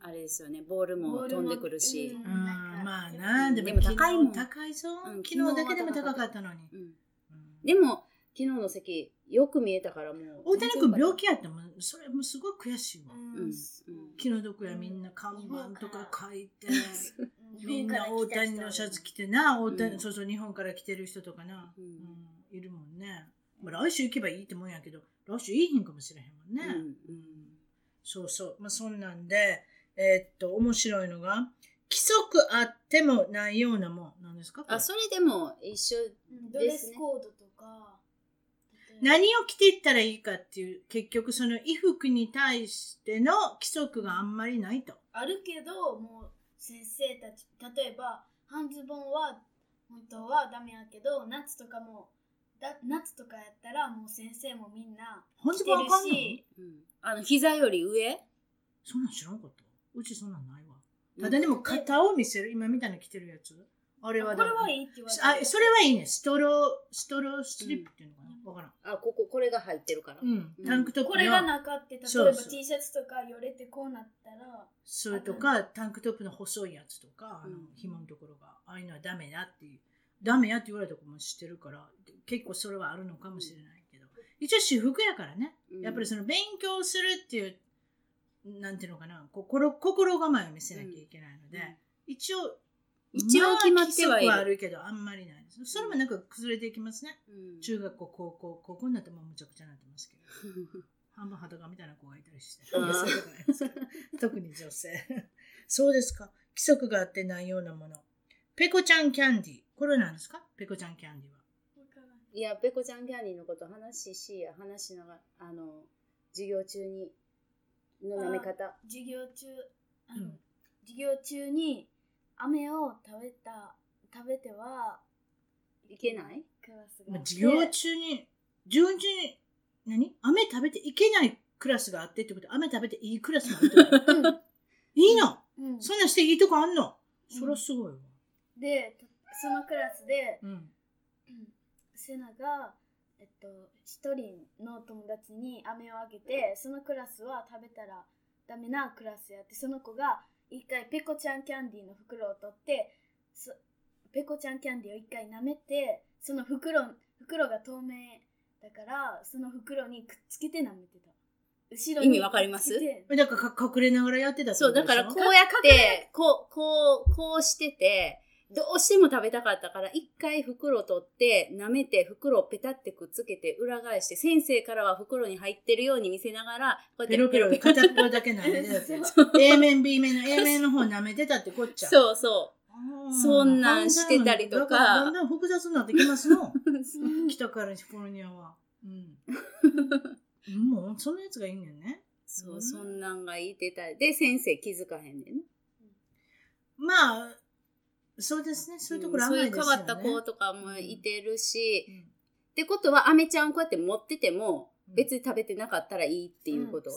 あれですよね、ボールも飛んでくるし。まあな、でも高いもん。昨日高いぞ。うん。昨日だけでも高かったのに。でも、昨日の席、よく見えたからもう。大谷君病気やっても、それもすごい悔しいわ。気の毒やみんな。看板とか書いて、みんな大谷のシャツ着てな、大谷、うん。そうそう、日本から来てる人とかな、ううんんいるもんね。まあ、来週行けばいいってもんやけど、来週いいひんかもしれへんもんね。うんうんそうそう。まあ、そんなんで、えーっと、面白いのが、規則あってもないようなもん。なんですか？あ、それでも一緒ドレスコードとか何を着ていったらいいかっていう、結局その衣服に対しての規則があんまりないと。あるけどもう先生たち例えば半ズボンは本当はダメやけど夏とかもだ夏とかやったらもう先生もみんな半ズボンあかんの着てるしうんあの、膝より上？そんなん知らんかった。うちそんなんないわ。ただでも肩を見せる、今みたいに着てるやつ。あれはこれはいいって言われてあ、それはいいね。ストロー、ストローストリップっていうのかな？わ、からん。あ、ここ、これが入ってるから。うん。タンクトップのこれがなかって例えばそうそう T シャツとかよれてこうなったらそれとか、タンクトップの細いやつとか、あのうん紐のところが、ああいうのはダメだっていう。ダメやって言われた子も知ってるから、結構それはあるのかもしれないけど。一応私服やからね。うんやっぱりその勉強するっていう、なんていうのかな、心心構えを見せなきゃいけないので、うん一応、一応決まってはいるまあ規則はあるけど、あんまりないです。それもなんか崩れていきますね。うん中学校、高校、高校になってもうむちゃくちゃになってますけど。半分裸みたいな子がいたりして。特に女性。そうですか。規則があってないようなもの。ペコちゃんキャンディー。これなんですか？ペコちゃんキャンディーは。いや、ペコちゃんキャンディーのこと話しし、話しながら、あの、授業中に、の舐め方。授業中あの、うん。授業中に飴を食べた食べてはいけない？クラスが。まあ、あって授業中に、授業中に、何？飴食べていけないクラスがあってってこと？飴食べていいクラスもあるってこと？うん。いいの？うん。そん。なんしていいとこあんの？うんそりゃすごいわ。でそのクラスでうん。うんセナが、えっと、一人の友達に飴をあげてそのクラスは食べたらダメなクラスやってその子が一回ペコちゃんキャンディーの袋を取ってそペコちゃんキャンディーを一回舐めてその袋袋が透明だからその袋にくっつけて舐めてた。後ろに意味わかります？だからか隠れながらやってたってそう、ことでしょ？だからこうやって、こう、こう、こうしてて、どうしても食べたかったから、一回袋取って、舐めて、袋をペタってくっつけて、裏返して、先生からは袋に入ってるように見せながら、こうやってペロペロペ片っぽだけ舐めてた。A 面 B 面の A 面の方舐めてたってこっちゃ。そうそあーそんなんしてたりとかだんだん複雑になってきますの。うん北カリフォルニアは。うん。もう、そんなやつがいいんだよね。そう、そんなんがいてたり。で、先生気づかへんねんね。まあ、そうですね。そういうところあんそうまりですよね。いう変わった子とかもいてるし、うんってことは、アメちゃんこうやって持ってても、うん別に食べてなかったらいいっていうこと。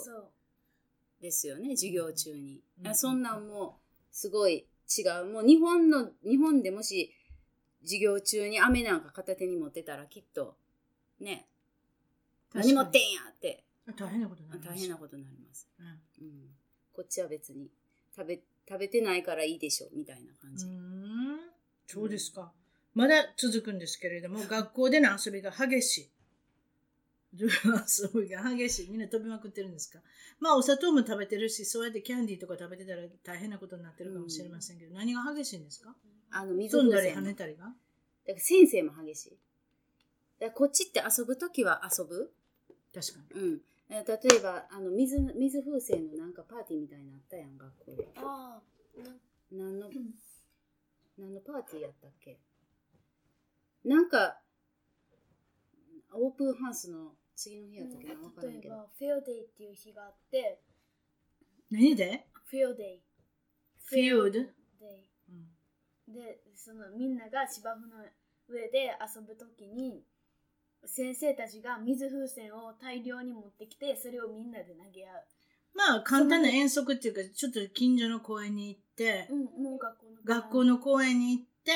ですよね、授業中に。うんそんなんもすごい違う。もう日本の、日本でもし授業中に飴なんか片手に持ってたらきっと、ね、何持ってんやって大変なことになります大変なことになります。うんうん、こっちは別に食べ、食べてないからいいでしょ、みたいな感じ。うーんそうですか。まだ続くんですけれども、学校での遊びが激しい。遊びが激しい。みんな飛びまくってるんですかまあ、お砂糖も食べてるし、そうやってキャンディーとか食べてたら大変なことになってるかもしれませんけど、何が激しいんですか？あの、水飛んだり跳ねたりが？だから先生も激しい。だこっちって遊ぶときは遊ぶ？確かに。うん。え例えば、あの、水、水風船のなんかパーティーみたいなのあったやん、学校で。ああなん何の、何のパーティーやったっけ？なんか、オープンハウスの次の日やったっけ？な、わからんけど。例えばフィールデイっていう日があって。何で？フィールデイ。フィール？ドデイ。でそのみんなが芝生の上で遊ぶときに先生たちが水風船を大量に持ってきてそれをみんなで投げ合う。まあ、簡単な遠足っていうか、ちょっと近所の公園に行って、うんもう学校の学校の公園に行って、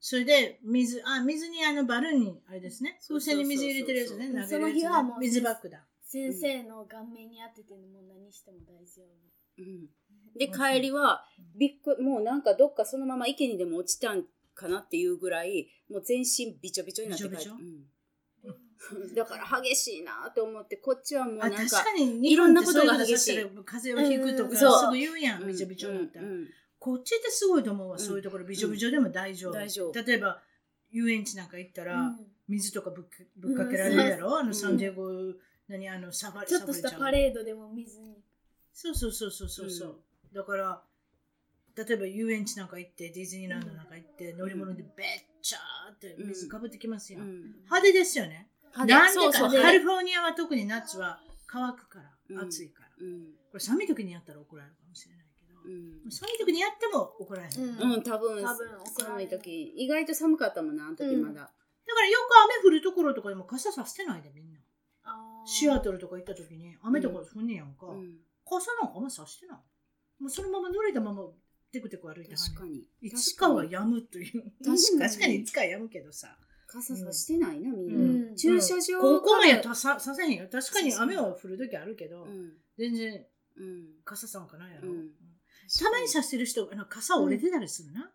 それで水、あ、水にあのバルーンに、あれですね、風船に水入れてるやつね、投げるやつ、ね、その日はもう水バッグだ。先生の顔面に当てても何しても大丈夫。うん。で、帰りは、びっくもうなんかどっかそのまま池にでも落ちたんかなっていうぐらい、もう全身びちょびちょになって帰びちょびちょ？うんだから激しいなと思って、こっちはもうなんあ、か、確かに、いろんなことが激しい。風邪をひくとか、すぐ言うやん、びちょびちょに。なったら。こっちってすごいと思うわ、ん。そういうところ、びちょびちょでも大丈夫。大丈夫。例えば、遊園地なんか行ったら、うん。水とかぶっかぶっかけられるやろ、あの、ん。サンデーゴ、何、あの、サファリ、ちょっとしたパレードでも水に。そうそうそうそうそうそう、だから例えば遊園地なんか行ってディズニーランドなんか行って、乗り物でべっちゃーって水かぶってきますよ、うん。派手ですよねなんでそうそうかカリフォルニアは特に夏は乾くから、うん。暑いから。うん。これ寒い時にやったら怒られるかもしれないけど、うん。寒い時にやっても怒られない、うん。だかうん、多分多分怒られる。寒い時意外と寒かったもんなあの時まだ、らよく雨降るところとかでも傘さしてないでみんな。シアトルとか行った時に雨とか降んねやんか、うん。傘なんかあんまさしてない。もうそのまま濡れたままテクテク歩いてはんねん。確かに。いつかはやむという。確かに。確かにいつかはやむけどさ。傘さしてないなみんな、うん駐車場ここまでささせへんよ。確かに雨は降るときあるけど、うん全然うん傘さんかないやろ。たまにさしてる人、あの傘折れてたりするな。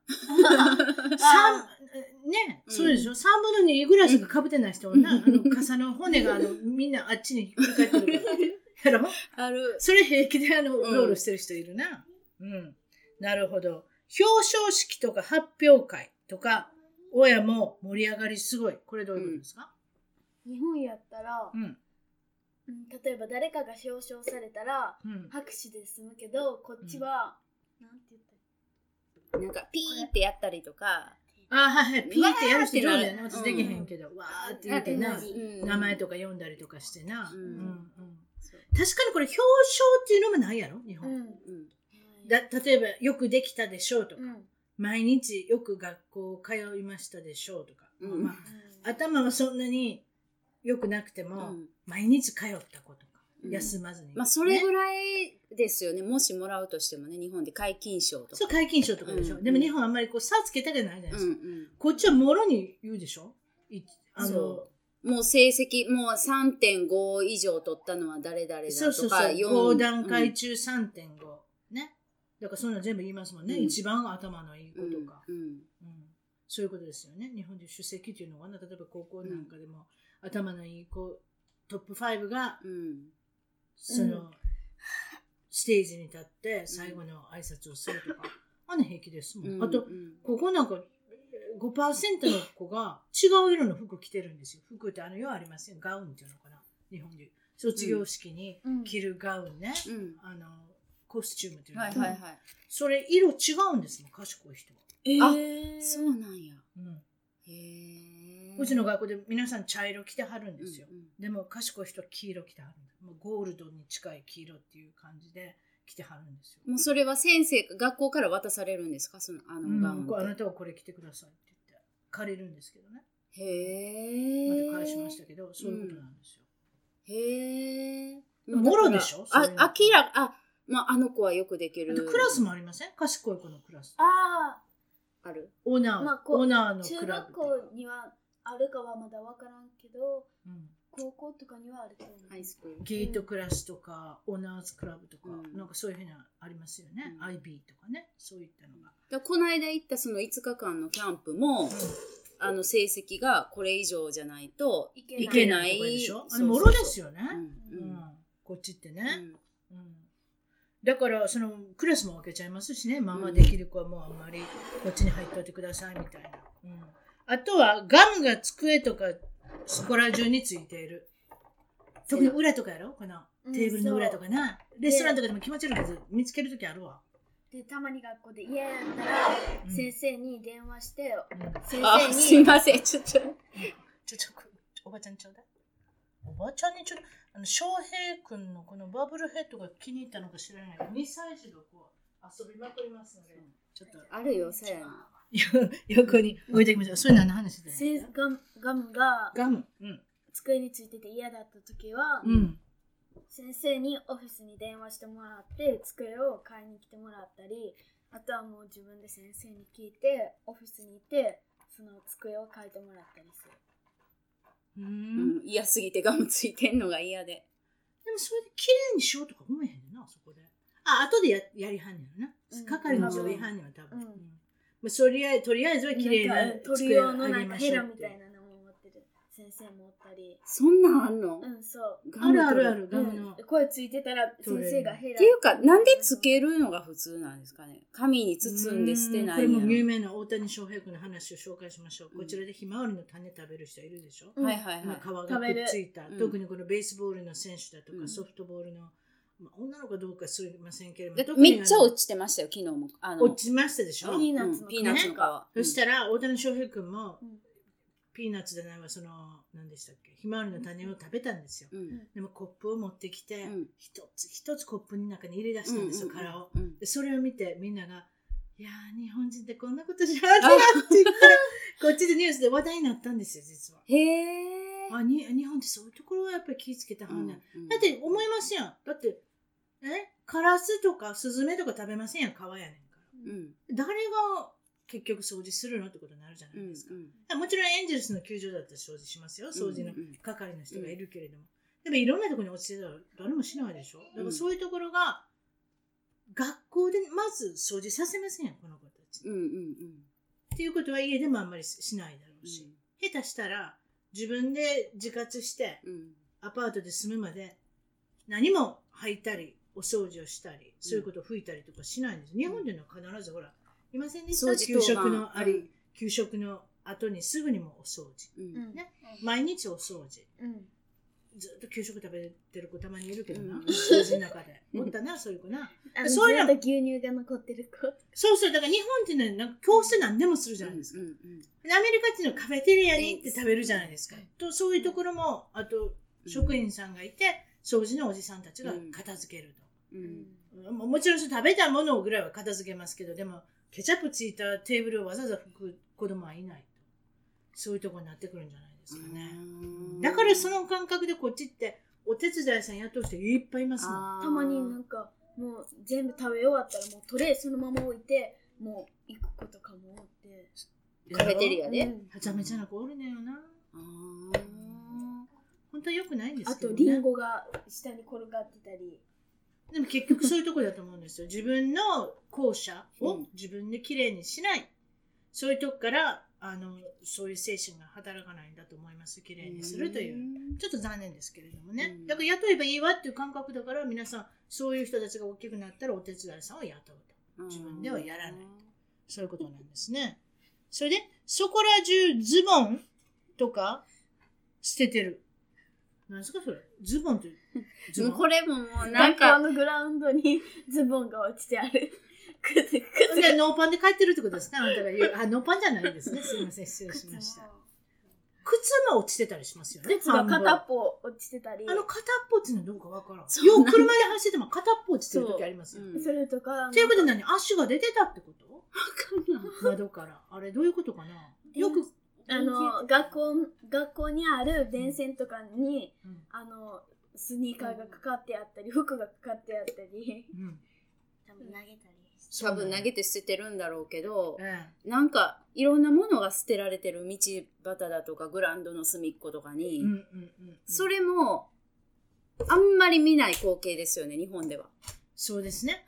ね、うんそうでしょ。三分の二ぐらいしかかぶってない人はな、あの傘の骨があのみんなあっちにひっくり返ってるから。や ろあるそれ平気であの、うんロールしてる人いるな。うん。なるほど。表彰式とか発表会とか、親も盛り上がりすごい。これどういうことですか？日本やったら、うん。うん例えば誰かが表彰されたらうん。拍手で済むけどこっちは、なんて言った？らなんかピーってやったりとか。あ、はいはい。ピーってやる。人上手だね。わーってなる私できへんけど、わーって言ってな、うん。名前とか読んだりとかしてな。うん。うん確かにこれ表彰っていうのもないやろ？日本。うん。うん。だ例えば、よくできたでしょうとか、うん毎日よく学校通いましたでしょうとか。うんまあ、頭はそんなに良くなくても、うん毎日通ったことか、うん休まずに。まあそれぐねらいですよねもしもらうとしてもね日本で皆勤賞とかそう、皆勤賞とかでしょ。うんでも日本はあんまりこう差つけたくないじゃないですか。うんうんこっちはもろに言うでしょ？いあのそもう成績もう3.5以上取ったのは誰々だとかそうそうそう。4 5段階中3.5。ね。だからそんなの全部言いますもんね。うん一番頭のいい子とか、うんうんうんそういうことですよね。日本で主席っていうのはな、例えば高校なんかでも、頭のいい子、トップ5が、うんその、うんステージに立って最後の挨拶をするとか、あんな平気ですもん。うんあと、うんここなんか、5%の子が違う色の服着てるんですよ。服ってあの、ようありますよ。ガウンっていうのかな。日本で。卒業式にうん着るガウンね。うんあの、コスチュームっていうの。かなはいはい。はいそれ、色違うんですもん、賢い人は。あえー。そうなんや。うん。へえうちの学校で皆さん茶色着てはるんですよ。うんうん。でも賢い人は黄色着てはるん。もうゴールドに近い黄色っていう感じで着てはるんですよ。もうそれは先生学校から渡されるんですか？そのあのガウうん、あなたはこれ着てくださいって言って借りるんですけどね。てへえまた返しましたけど、そういうことなんですよ。へえもろでしょ？あ明らかあまああの子はよくできる。クラスもありません？賢い子のクラス。あある？オーナー、まあこうオーナーあ中のクラブ学校にはあるかはまだ分からんけどうん。高校とかにはあると思う。ハイスクール。ゲートクラスとか、オーナーズクラブとか、うん。なんかそういうふうなありますよね？うん。IB とかね、そういったのが。だこの間行ったその5日間のキャンプも、あの成績がこれ以上じゃないといけいない。けないでしょ？あれもろですよね。うん。うん。こっちってね。だから、その、クラスも分けちゃいますしね。まあまあできる子はもうあんまりこっちに入っといてくださいみたいな。うん。あとは、ガムが机とか、そこら中についている。特に裏とかやろ？このうんテーブルの裏とかな。レストランとかでも気持ち悪いけど、見つけるときあるわ。でたまに学校で嫌やったら、うん先生に電話してうん先あ生にすいませんちょっとちょ、ちょ、おばちゃんちょうだい。おばちゃんにちょっと、あの、翔平くんのこのバブルヘッドが気に入ったのか知らないけど、2歳児がこう、遊びまくりますので、ちょっと、あるよさや 横に置いておきましょう。それ何の話でせガムガムがガム。うん。机についてて嫌だった時は、うん。先生にオフィスに電話してもらって机を買いに来てもらったりあとはもう自分で先生に聞いてオフィスに行ってその机を書いてもらったりするう。うんん嫌すぎてガムついてんのが嫌ででもそれで綺麗にしようとか思えへんねんな、そこで。あ、後でややりはんねんなうん。係の人がやりはんねんは多分。まあ、そりあえとりあえずは綺麗な鳥用のあなんかヘラみたいな先生もおったり。そんなんあんの、うんそう。あるあるある、ガうん。ムの。声ついてたら先生がヘラ。っていうかなんでつけるのが普通なんですかね？紙に包んで捨てないうん。これも有や名な大谷翔平君の話を紹介しましょう。こちらでひまわりの種食べる人いるでしょ、うん。はいはいはい。まあ、皮がくっついた、特にこのベースボールの選手だとか、うん。ソフトボールの、まあ、女の子かどうか知りませんけれどもめっちゃ落ちてましたよ昨日も。あの落ちましたでしょ、うん。ピーナッツのうん。ピーナッツの皮、そしたら大谷翔平君も、うんピーナッツでないわその何でしたっけ？ひまわりの種を食べたんですよ、うん。うん。でもコップを持ってきて、うん。一つ一つコップの中に入れ出したんですよ、殻を。うん。でそれを見てみんなが「いやー日本人ってこんなことしなかったな」って言って こっちでニュースで話題になったんですよ実は。へえあに日本ってそういうところはやっぱり気ぃつけたは。んねん、うん。だって思いますやん。だってえ？カラスとかスズメとか食べませんやん皮やねんから。うん。誰が結局掃除するのってことになるじゃなうんいですか、もちろんエンジェルスの球場だったら掃除しますよ。掃除の係の人がいるけれども、でもいろんなところに落ちてたら誰もしないでしょ。だからそういうところが学校でまず掃除させませんこの子たち、うんうんうん。っていうことは家でもあんまりしないだろうし、下手したら自分で自活してうん。アパートで住むまで何も履いたりお掃除をしたりそういうことを拭いたりとかしないんです、日本でのは必ずほらいませんでした？給食のあり、給食の後にすぐにもお掃除。うん。うん。ね。毎日お掃除。うん。ずっと給食食べてる子たまにいるけどな、うん。掃除の中で。うんおったなそういう子な。そういうの。ずっと牛乳が残ってる子。そうそうだから日本ってねなんか教室何でもするじゃないですか、アメリカっていうのはカフェテリアに行って食べるじゃないですか、とそういうところもあと職員さんがいて掃除のおじさんたちが片付けると、うん。ももちろん食べたものぐらいは片付けますけどでもケチャップついたテーブルをわざわざ拭く子供はいないと。そういうところになってくるんじゃないですかね、うん。だからその感覚でこっちってお手伝いさん雇う人いっぱいいますもん。あー。たまになんかもう全部食べ終わったらもうトレイそのまま置いてもう行く子とかもおって。カフェテリアでうん。はちゃめちゃな子おるねよな。あー。本当は良くないんですあけど、ね、とリンゴが下に転がってたりでも結局そういうところだと思うんですよ。自分の校舎をうん自分できれいにしない。そういうとこから、あの、そういう精神が働かないんだと思います。きれいにするという。んちょっと残念ですけれどもね。うんだから雇えばいいわっていう感覚だから、皆さん、そういう人たちが大きくなったらお手伝いさんを雇うと。自分ではやらないそういうことなんですね。それで、そこら中ズボンとか捨ててる。何ですかそれズボンって。ズボンこれももうなん学校かのグラウンドに ズボンが落ちてある靴靴じゃあノーパンで帰ってるってことですか？あなたが言う。あ、ノーパンじゃないですね。すみません。失礼しました。靴も落ちてたりしますよね。靴が片っぽ落ちてたりあの片っぽっていうのはどうかわからん。よう車で走ってても片っぽ落ちてる時ありますよ。うんそれとかということで何？足が出てたってこと？窓から。あれどういうことかな？よく、あの学校学校にある電線とかにうんあのスニーカーがかかってあったり服がかかってあったりうん。多分投げたり多分投げて捨ててるんだろうけどえなんかいろんなものが捨てられてる道端だとかグラウンドの隅っことかえ。に、うんうんうん。それもあんまり見ない光景ですよね日本では。そうですね。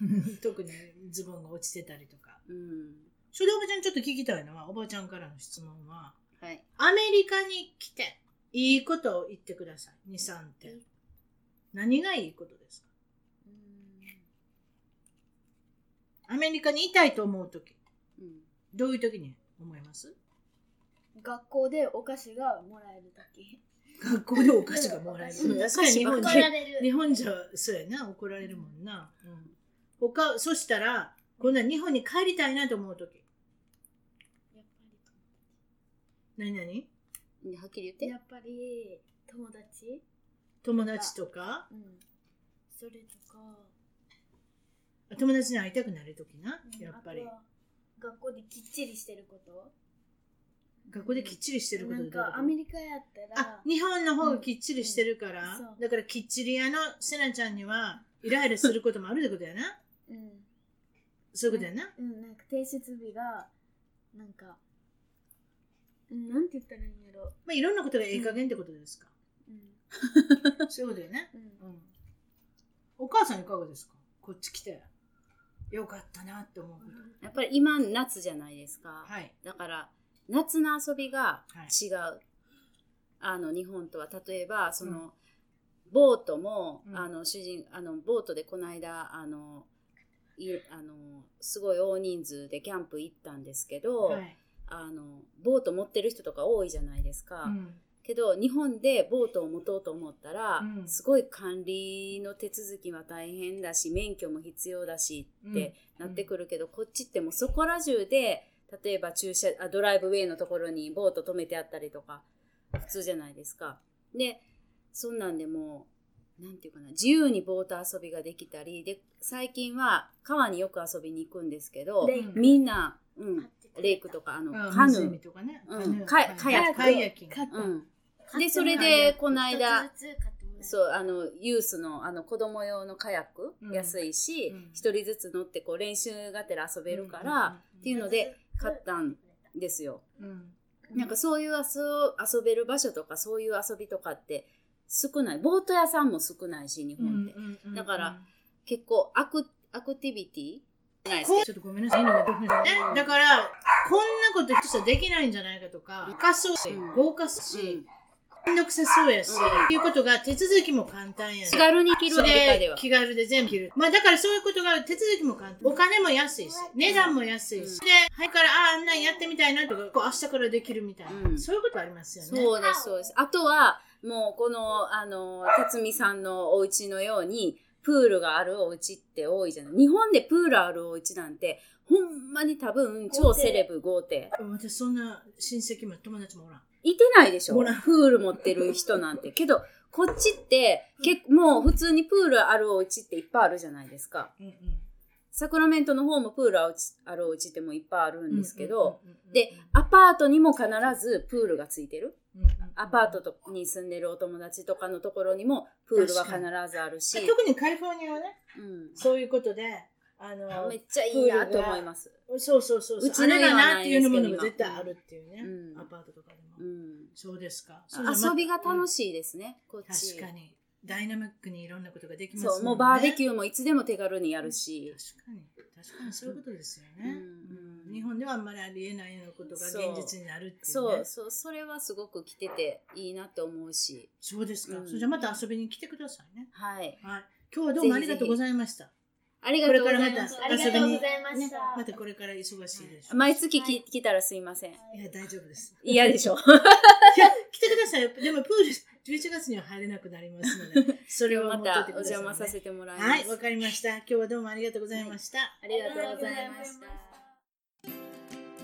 うん、特にズボンが落ちてたりとか。うんそれでおばちゃんちょっと聞きたいのは、おばちゃんからの質問は、はい。アメリカに来て、いいことを言ってください。2、3点。何がいいことですか？アメリカにいたいと思うとき、うん。どういうときに思います？学校でお菓子がもらえる時学校でお菓子がもらえる。うん確かに日本怒じゃ。日本じゃそうやな怒られるもんな、うん、他そしたら今度は日本に帰りたいなと思う時やっぱ何？何ねはっきり言って。りやっぱり友達？友達とか？うん。それとか。友達に会いたくなる時な？うん。やっぱり。学校できっちりしてること？学校できっちりしてることと？かアメリカやったらあ日本の方がきっちりしてるから、うん。そう。だからきっちり屋のせなちゃんにはイライラすることもあるってことやな？うん。そういうことやな、うん、なんか提出日がなんか、うん、なんて言ったらいいんやろ、まあ、いろんなことがいい加減ってことですか、うん。そういうことやね、うん。うん、お母さんいかがですか？こっち来て。よかったなって思うこと、やっぱり今夏じゃないですか。はい。だから夏の遊びがはい。違う、あの日本とは。例えばその、ボートも、うん。あの主人あのボートでこの間あのいあのすごい大人数でキャンプ行ったんですけど、はいあのボート持ってる人とか多いじゃないですか、うん。けど日本でボートを持とうと思ったら、うん。すごい管理の手続きは大変だし免許も必要だしってなってくるけど、こっちってもうそこら中で例えば駐車あドライブウェイのところにボート止めてあったりとか普通じゃないですか。でそんなんでもうなんていうかな自由にボート遊びができたりで最近は川によく遊びに行くんですけどみんな、うん、レイクとかあのあカヌー、湖とかね、うん。カヤック。カヤッキングカッタうん、でそれでこの間そうあのユースのあの子供用のカヤック、うん。安いしうん。一、人ずつ乗ってこう練習がてら遊べるから、うんうんうんっていうので買ったんですよ。うん。なんかそういう遊遊べる場所とかそういう遊びとかって少ない。ボート屋さんも少ないし日本って、だから結構アクアクティビティないですちょっとごめんなさい。いいのがねだから、こんなこと一つできないんじゃないかとか、高そうしうん、豪華そうし、めんどくさそうやし、うんっていうことが手続きも簡単やし気軽に着るで気軽で全部着る。まあだからそういうことが手続きも簡単。お金も安いし、値段も安いし。うんで、はいから、ああ、あんなんやってみたいなとか、こう明日からできるみたいな。うんそういうことありますよね。そうです、そうです。あとは、もうこの、あの、辰巳さんのお家のように、プールがあるお家って多いじゃない。日本でプールあるお家なんて、ほんまに多分、超セレブ豪邸。私そんな親戚も友達もおらん。いてないでしょプール持ってる人なんて。けど、こっちって、結構もう普通にプールあるお家っていっぱいあるじゃないですか。うんうんサクラメントの方もプールあるお家ってもいっぱいあるんですけど、で、アパートにも必ずプールがついてる。アパートとに住んでるお友達とかのところにもプールは必ずあるし、特にカリフォルニアはね、うん、そういうことで、あの、めっちゃいいなと思います。そうそうそうそう。うちのなっていうのものが絶対あるっていうね。うんアパートとかでも。うん、そうですか。遊びが楽うんしいですね、こっち。確かに。ダイナミックにいろんなことができますもんね。そう、もうバーベキュー。もいつでも手軽にやるし、確かに。確かにそういうことですよね。うんうん日本ではあんまりありえないようなことが現実になるっていうね。そうそう、それはすごく来てていいなと思うし、そうですか。うんそれじゃあまた遊びに来てくださいね。はい。はい。今日はどうもありがとうございました。ありがとうございこれからまたます。ありがとうございまねした。またこれから忙しいでしょ。毎月き来たらすいません。いや、大丈夫です。嫌でしょ。いや、来てくださいよ。でもプール11月には入れなくなりますので、それをまたお。邪魔させてもらいます。はい、わかりました。今日はどうもありがとうございました。ありがとうございました。